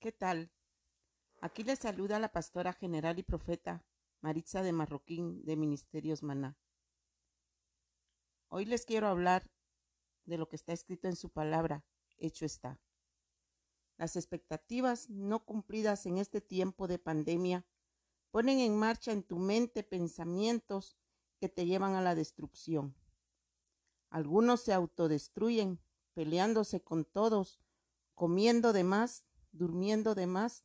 ¿Qué tal? Aquí les saluda la pastora general y profeta Maritza de Marroquín de Ministerios Maná. Hoy les quiero hablar de lo que está escrito en su palabra, hecho está. Las expectativas no cumplidas en este tiempo de pandemia ponen en marcha en tu mente pensamientos que te llevan a la destrucción. Algunos se autodestruyen, peleándose con todos, comiendo de más, durmiendo de más,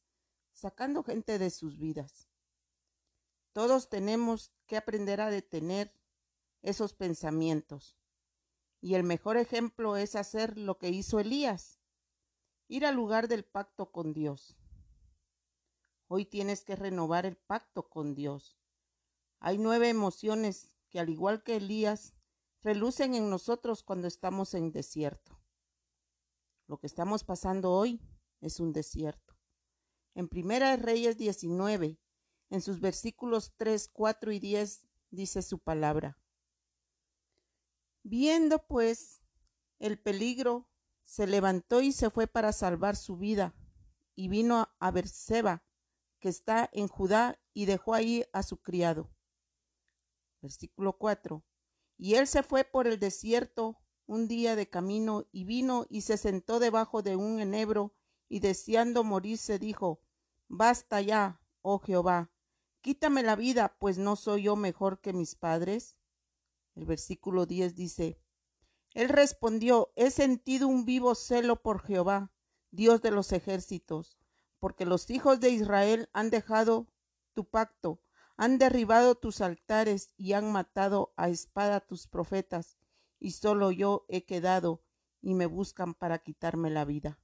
sacando gente de sus vidas. Todos tenemos que aprender a detener esos pensamientos. Y el mejor ejemplo es hacer lo que hizo Elías, ir al lugar del pacto con Dios. Hoy tienes que renovar el pacto con Dios. Hay nueve emociones que, al igual que Elías, relucen en nosotros cuando estamos en desierto. Lo que estamos pasando hoy es un desierto. En Primera Reyes 19, en sus versículos 3, 4 y 10, dice su palabra. Viendo pues el peligro, se levantó y se fue para salvar su vida, y vino a Berseba, que está en Judá, y dejó ahí a su criado. Versículo 4. Y él se fue por el desierto un día de camino, y vino y se sentó debajo de un enebro, y deseando morirse dijo, Basta ya, oh Jehová, quítame la vida, pues no soy yo mejor que mis padres. El versículo 10 dice, Él respondió, he sentido un vivo celo por Jehová, Dios de los ejércitos, porque los hijos de Israel han dejado tu pacto, han derribado tus altares y han matado a espada tus profetas, y solo yo he quedado y me buscan para quitarme la vida.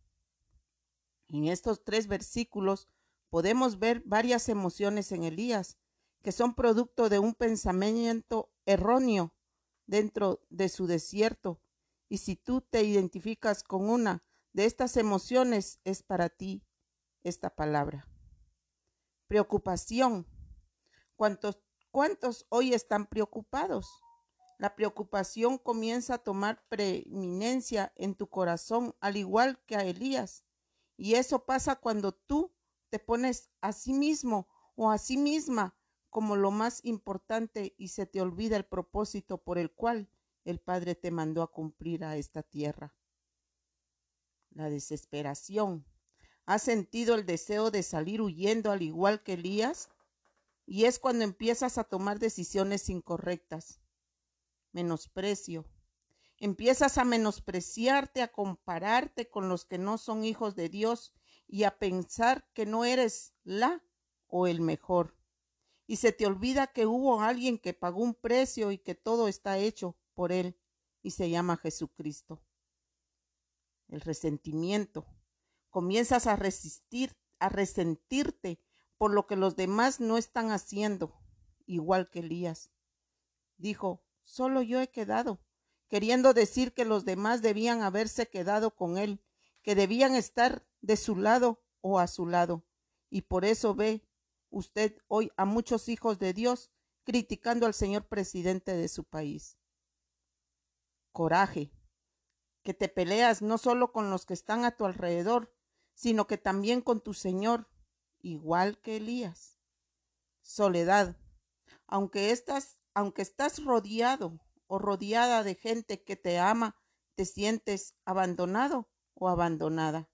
En estos tres versículos podemos ver varias emociones en Elías, que son producto de un pensamiento erróneo dentro de su desierto. Y si tú te identificas con una de estas emociones, es para ti esta palabra. Preocupación. ¿Cuántos, cuántos hoy están preocupados? La preocupación comienza a tomar preeminencia en tu corazón, al igual que a Elías. Y eso pasa cuando tú te pones a sí mismo o a sí misma como lo más importante y se te olvida el propósito por el cual el Padre te mandó a cumplir a esta tierra. La desesperación. ¿Has sentido el deseo de salir huyendo al igual que Elías? Y es cuando empiezas a tomar decisiones incorrectas menosprecio. Empiezas a menospreciarte, a compararte con los que no son hijos de Dios y a pensar que no eres la o el mejor. Y se te olvida que hubo alguien que pagó un precio y que todo está hecho por él y se llama Jesucristo. El resentimiento. Comienzas a resistir, a resentirte por lo que los demás no están haciendo, igual que Elías. Dijo, Solo yo he quedado, queriendo decir que los demás debían haberse quedado con él, que debían estar de su lado o a su lado. Y por eso ve usted hoy a muchos hijos de Dios criticando al señor presidente de su país. Coraje, que te peleas no solo con los que están a tu alrededor, sino que también con tu Señor, igual que Elías. Soledad, aunque estas aunque estás rodeado o rodeada de gente que te ama, te sientes abandonado o abandonada.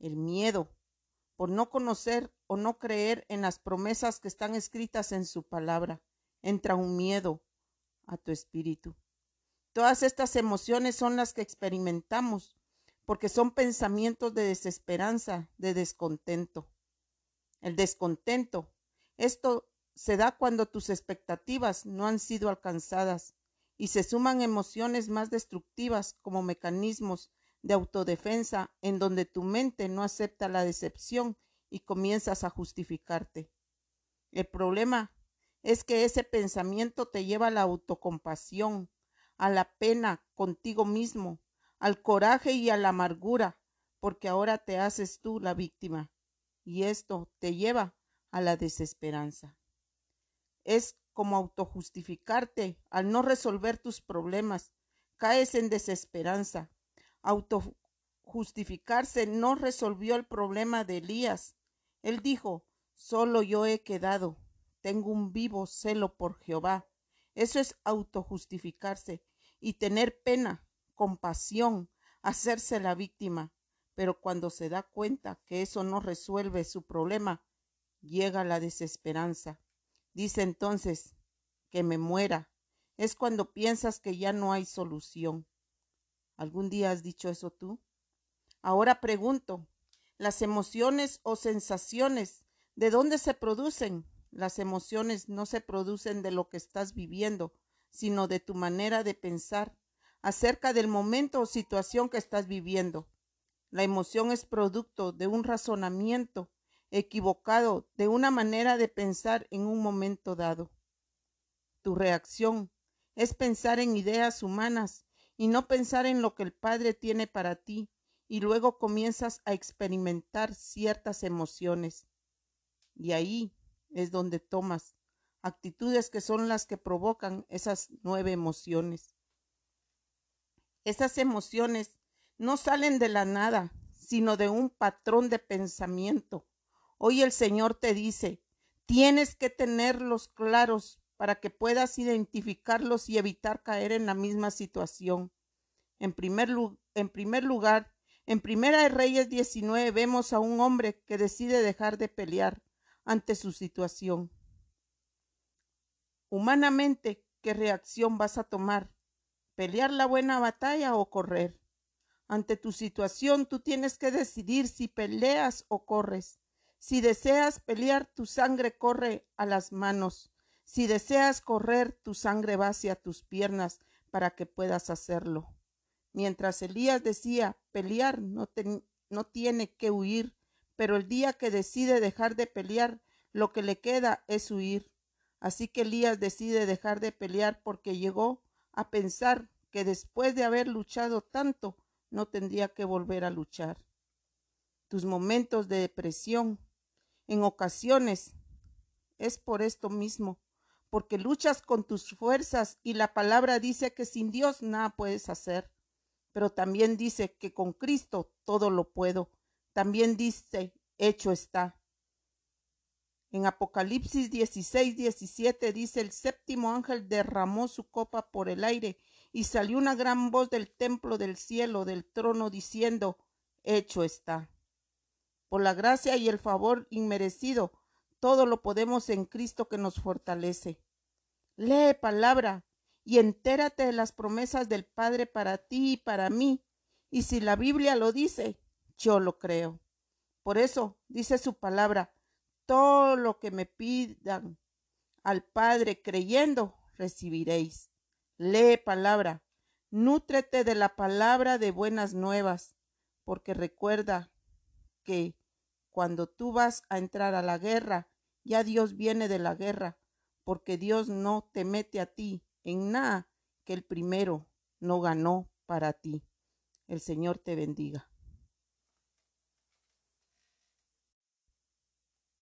El miedo por no conocer o no creer en las promesas que están escritas en su palabra. Entra un miedo a tu espíritu. Todas estas emociones son las que experimentamos porque son pensamientos de desesperanza, de descontento. El descontento, esto se da cuando tus expectativas no han sido alcanzadas y se suman emociones más destructivas como mecanismos de autodefensa en donde tu mente no acepta la decepción y comienzas a justificarte. El problema es que ese pensamiento te lleva a la autocompasión, a la pena contigo mismo, al coraje y a la amargura, porque ahora te haces tú la víctima, y esto te lleva a la desesperanza es como autojustificarte al no resolver tus problemas. Caes en desesperanza. Auto, justificarse no resolvió el problema de Elías. Él dijo, solo yo he quedado, tengo un vivo celo por Jehová. Eso es autojustificarse y tener pena, compasión, hacerse la víctima. Pero cuando se da cuenta que eso no resuelve su problema, llega la desesperanza. Dice entonces, que me muera. Es cuando piensas que ya no hay solución. ¿Algún día has dicho eso tú? Ahora pregunto, ¿las emociones o sensaciones de dónde se producen? Las emociones no se producen de lo que estás viviendo, sino de tu manera de pensar acerca del momento o situación que estás viviendo. La emoción es producto de un razonamiento equivocado, de una manera de pensar en un momento dado. Tu reacción es pensar en ideas humanas y no pensar en lo que el Padre tiene para ti, y luego comienzas a experimentar ciertas emociones. Y ahí es donde tomas actitudes que son las que provocan esas nueve emociones. Esas emociones no salen de la nada, sino de un patrón de pensamiento. Hoy el Señor te dice, tienes que tenerlos claros para que puedas identificarlos y evitar caer en la misma situación. En primer, lugar, en Primera de Reyes 19 vemos a un hombre que decide dejar de pelear ante su situación. Humanamente, ¿qué reacción vas a tomar? ¿Pelear la buena batalla o correr? Ante tu situación tú tienes que decidir si peleas o corres. Si deseas pelear, tu sangre corre a las manos. Si deseas correr, tu sangre va hacia tus piernas para que puedas hacerlo. Mientras Elías decía, pelear no, no tiene que huir, pero el día que decide dejar de pelear, lo que le queda es huir. Así que Elías decide dejar de pelear porque llegó a pensar que después de haber luchado tanto, no tendría que volver a luchar. Tus momentos de depresión, en ocasiones, es por esto mismo, porque luchas con tus fuerzas y la palabra dice que sin Dios nada puedes hacer, pero también dice que con Cristo todo lo puedo. También dice, hecho está. En Apocalipsis 16, 17 dice, el séptimo ángel derramó su copa por el aire y salió una gran voz del templo del cielo, del trono, diciendo, hecho está. Por la gracia y el favor inmerecido, todo lo podemos en Cristo que nos fortalece. Lee palabra y entérate de las promesas del Padre para ti y para mí. Y si la Biblia lo dice, yo lo creo. Por eso dice su palabra, todo lo que me pidan al Padre creyendo, recibiréis. Lee palabra, nútrete de la palabra de buenas nuevas, porque recuerda que cuando tú vas a entrar a la guerra, ya Dios viene de la guerra, porque Dios no te mete a ti en nada que el primero no ganó para ti. El Señor te bendiga.